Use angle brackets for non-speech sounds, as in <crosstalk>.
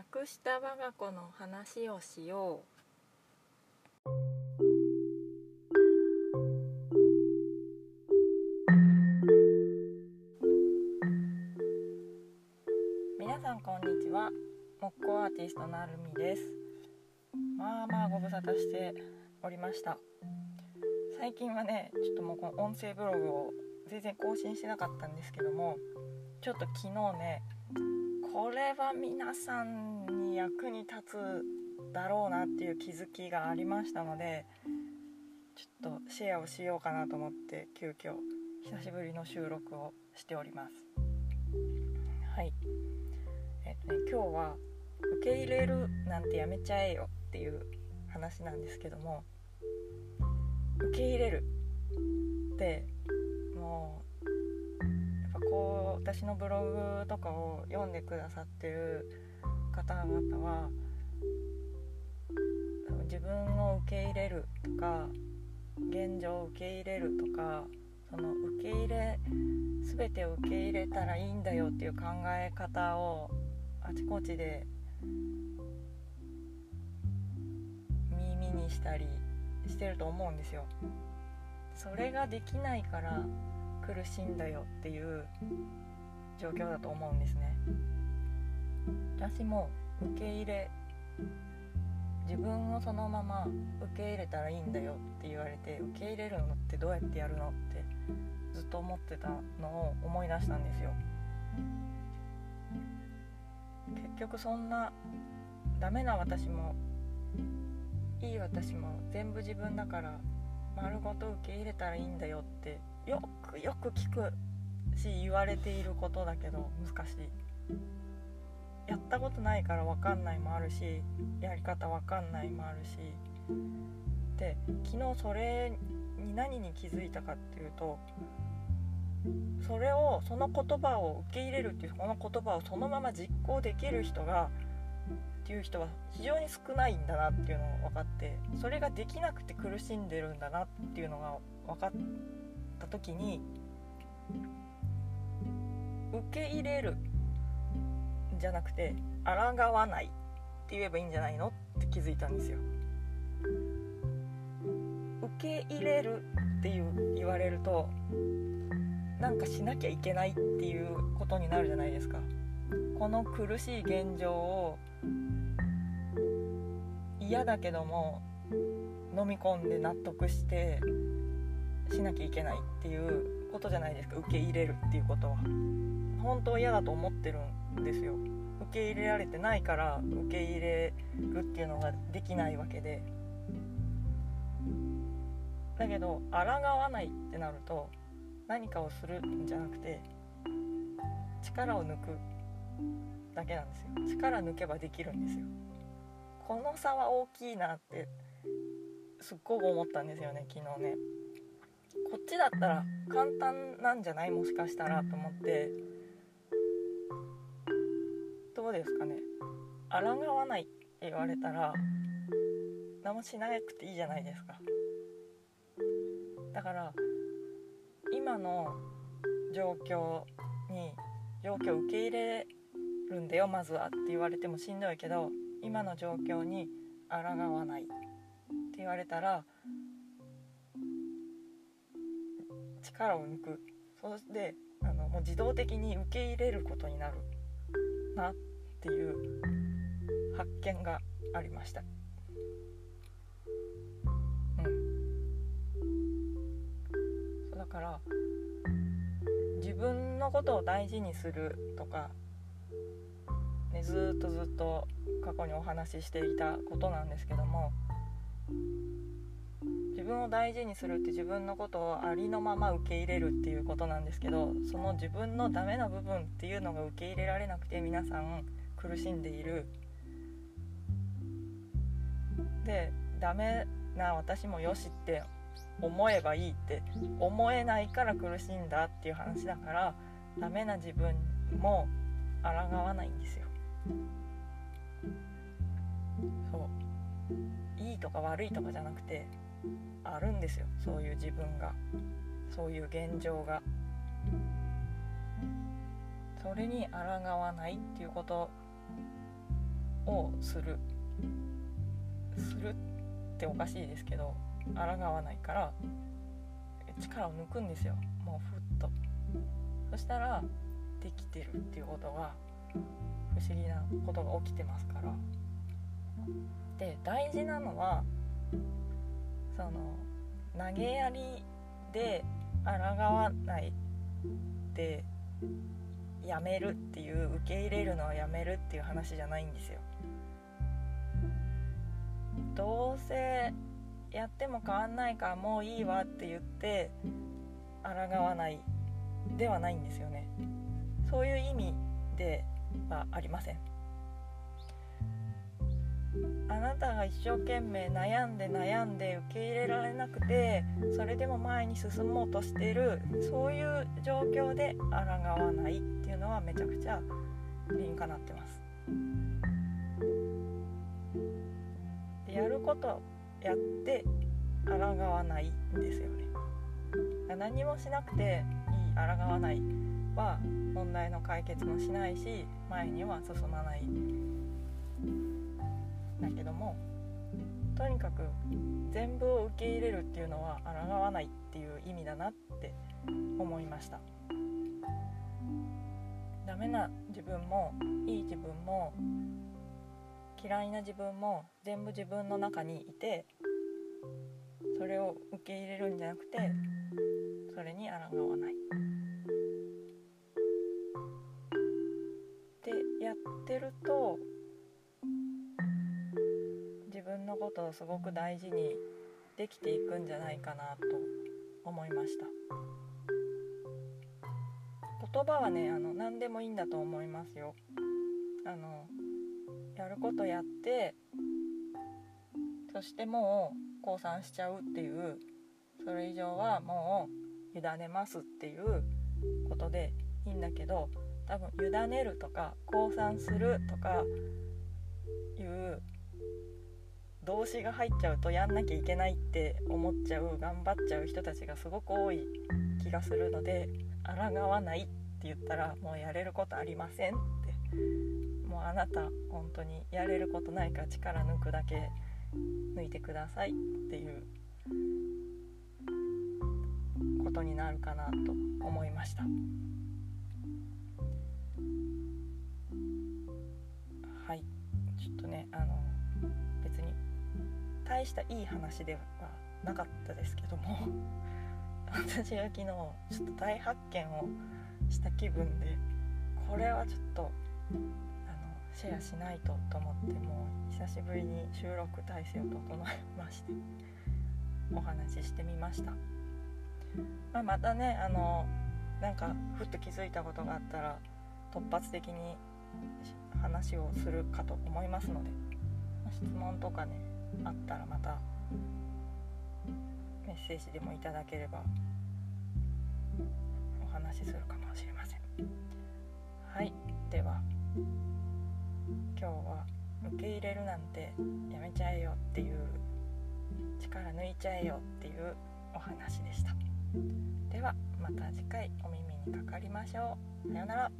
なくした我が子の話をしよう。皆さんこんにちは。木工アーティストのあるみです。まあまあご無沙汰しておりました。最近はねちょっともうこの音声ブログを全然更新してなかったんですけどもちょっと昨日ねこれは皆さんに役に立つだろうなっていう気づきがありましたのでちょっとシェアをしようかなと思って急遽久しぶりの収録をしております。はい。えっとね今日は受け入れるなんてやめちゃえよっていう話なんですけども受け入れるってもうこう私のブログとかを読んでくださってる方々は自分を受け入れるとか現状を受け入れるとかその受け入れ全てを受け入れたらいいんだよっていう考え方をあちこちで耳にしたりしてると思うんですよ。それができないから苦しいんだよっていう状況だと思うんですね。私も受け入れ自分をそのまま受け入れたらいいんだよって言われて受け入れるのってどうやってやるのってずっと思ってたのを思い出したんですよ結局そんなダメな私もいい私も全部自分だから丸ごと受け入れたらいいんだよってよくよく聞くし言われていることだけど難しい。やったことないから分かんないもあるしやり方分かんないもあるし。で昨日それに何に気づいたかっていうとそれをその言葉を受け入れるっていうこの言葉をそのまま実行できる人がっていう人は非常に少ないんだなっていうのが分かってそれができなくて苦しんでるんだなっていうのが分かってた時に受け入れるじゃなくて抗わないって言えばいいんじゃないのって気づいたんですよ。受け入れるっていう言われるとなんかしなきゃいけないっていうことになるじゃないですか。この苦しい現状を嫌だけども飲み込んで納得してしなきゃいけないっていうことじゃないですか。受け入れるっていうことは。本当は嫌だと思ってるんですよ。受け入れられてないから受け入れるっていうのができないわけで。だけど抗わないってなると何かをするんじゃなくて力を抜くだけなんですよ。力抜けばできるんですよ。この差は大きいなってすっごく思ったんですよね昨日ね。こっちだったら簡単なんじゃない？もしかしたらと思って。どうですかね？抗わないって言われたら何もしなくていいじゃないですか。だから今の状況に状況を受け入れるんだよまずはって言われてもしんどいけど今の状況に抗わないって言われたら力を抜くそしてあのもう自動的に受け入れることになるなっていう発見がありました。うん、だから自分のことを大事にするとか、ね、ずっとずっと過去にお話ししていたことなんですけども分を大事にするって自分のことをありのまま受け入れるっていうことなんですけどその自分のダメな部分っていうのが受け入れられなくて皆さん苦しんでいる。でダメな私もよしって思えばいいって思えないから苦しんだっていう話だからダメな自分も抗わないんですよ。そう。いいとか悪いとかじゃなくてあるんですよ。そういう自分が。そういう現状が。それに抗わないっていうことをする。するっておかしいですけど抗わないから力を抜くんですよ。もうふっと。そしたらできてるっていうことが不思議なことが起きてますから。で大事なのはその投げやりで抗わないでやめるっていう受け入れるのはやめるっていう話じゃないんですよ。どうせやっても変わんないからもういいわって言って抗わないではないんですよね。そういう意味ではありません。あなたが一生懸命悩んで悩んで受け入れられなくてそれでも前に進もうとしてるそういう状況で抗わないっていうのはめちゃくちゃ理にかなってます。でやることやって抗わないんですよね。何もしなくていい抗わないは問題の解決もしないし前には進まない。だけどもとにかく全部を受け入れるっていうのは抗わないっていう意味だなって思いました。ダメな自分もいい自分も嫌いな自分も全部自分の中にいてそれを受け入れるんじゃなくてそれに抗わない。ってやってるとのことをすごく大事にできていくんじゃないかなと思いました。言葉はねあの何でもいいんだと思いますよ。あのやることやってそしてもう降参しちゃうっていうそれ以上はもう委ねますっていうことでいいんだけど多分委ねるとか降参するとかいう動詞が入っちゃうとやんなきゃいけないって思っちゃう頑張っちゃう人たちがすごく多い気がするので抗わないって言ったらもうやれることありませんって。もうあなた本当にやれることないから力抜くだけ抜いてくださいっていうことになるかなと思いました。大したいい話ではなかったですけども <laughs> 私は昨日ちょっと大発見をした気分でこれはちょっとあのシェアしないとと思ってもう久しぶりに収録体制を整えましてお話ししてみました、まあ、またねあのなんかふっと気づいたことがあったら突発的に話をするかと思いますので質問とかねあったらまたメッセージでもいただければお話しするかもしれません。はい。では今日は受け入れるなんてやめちゃえよっていう力抜いちゃえよっていうお話でした。ではまた次回お耳にかかりましょう。さようなら。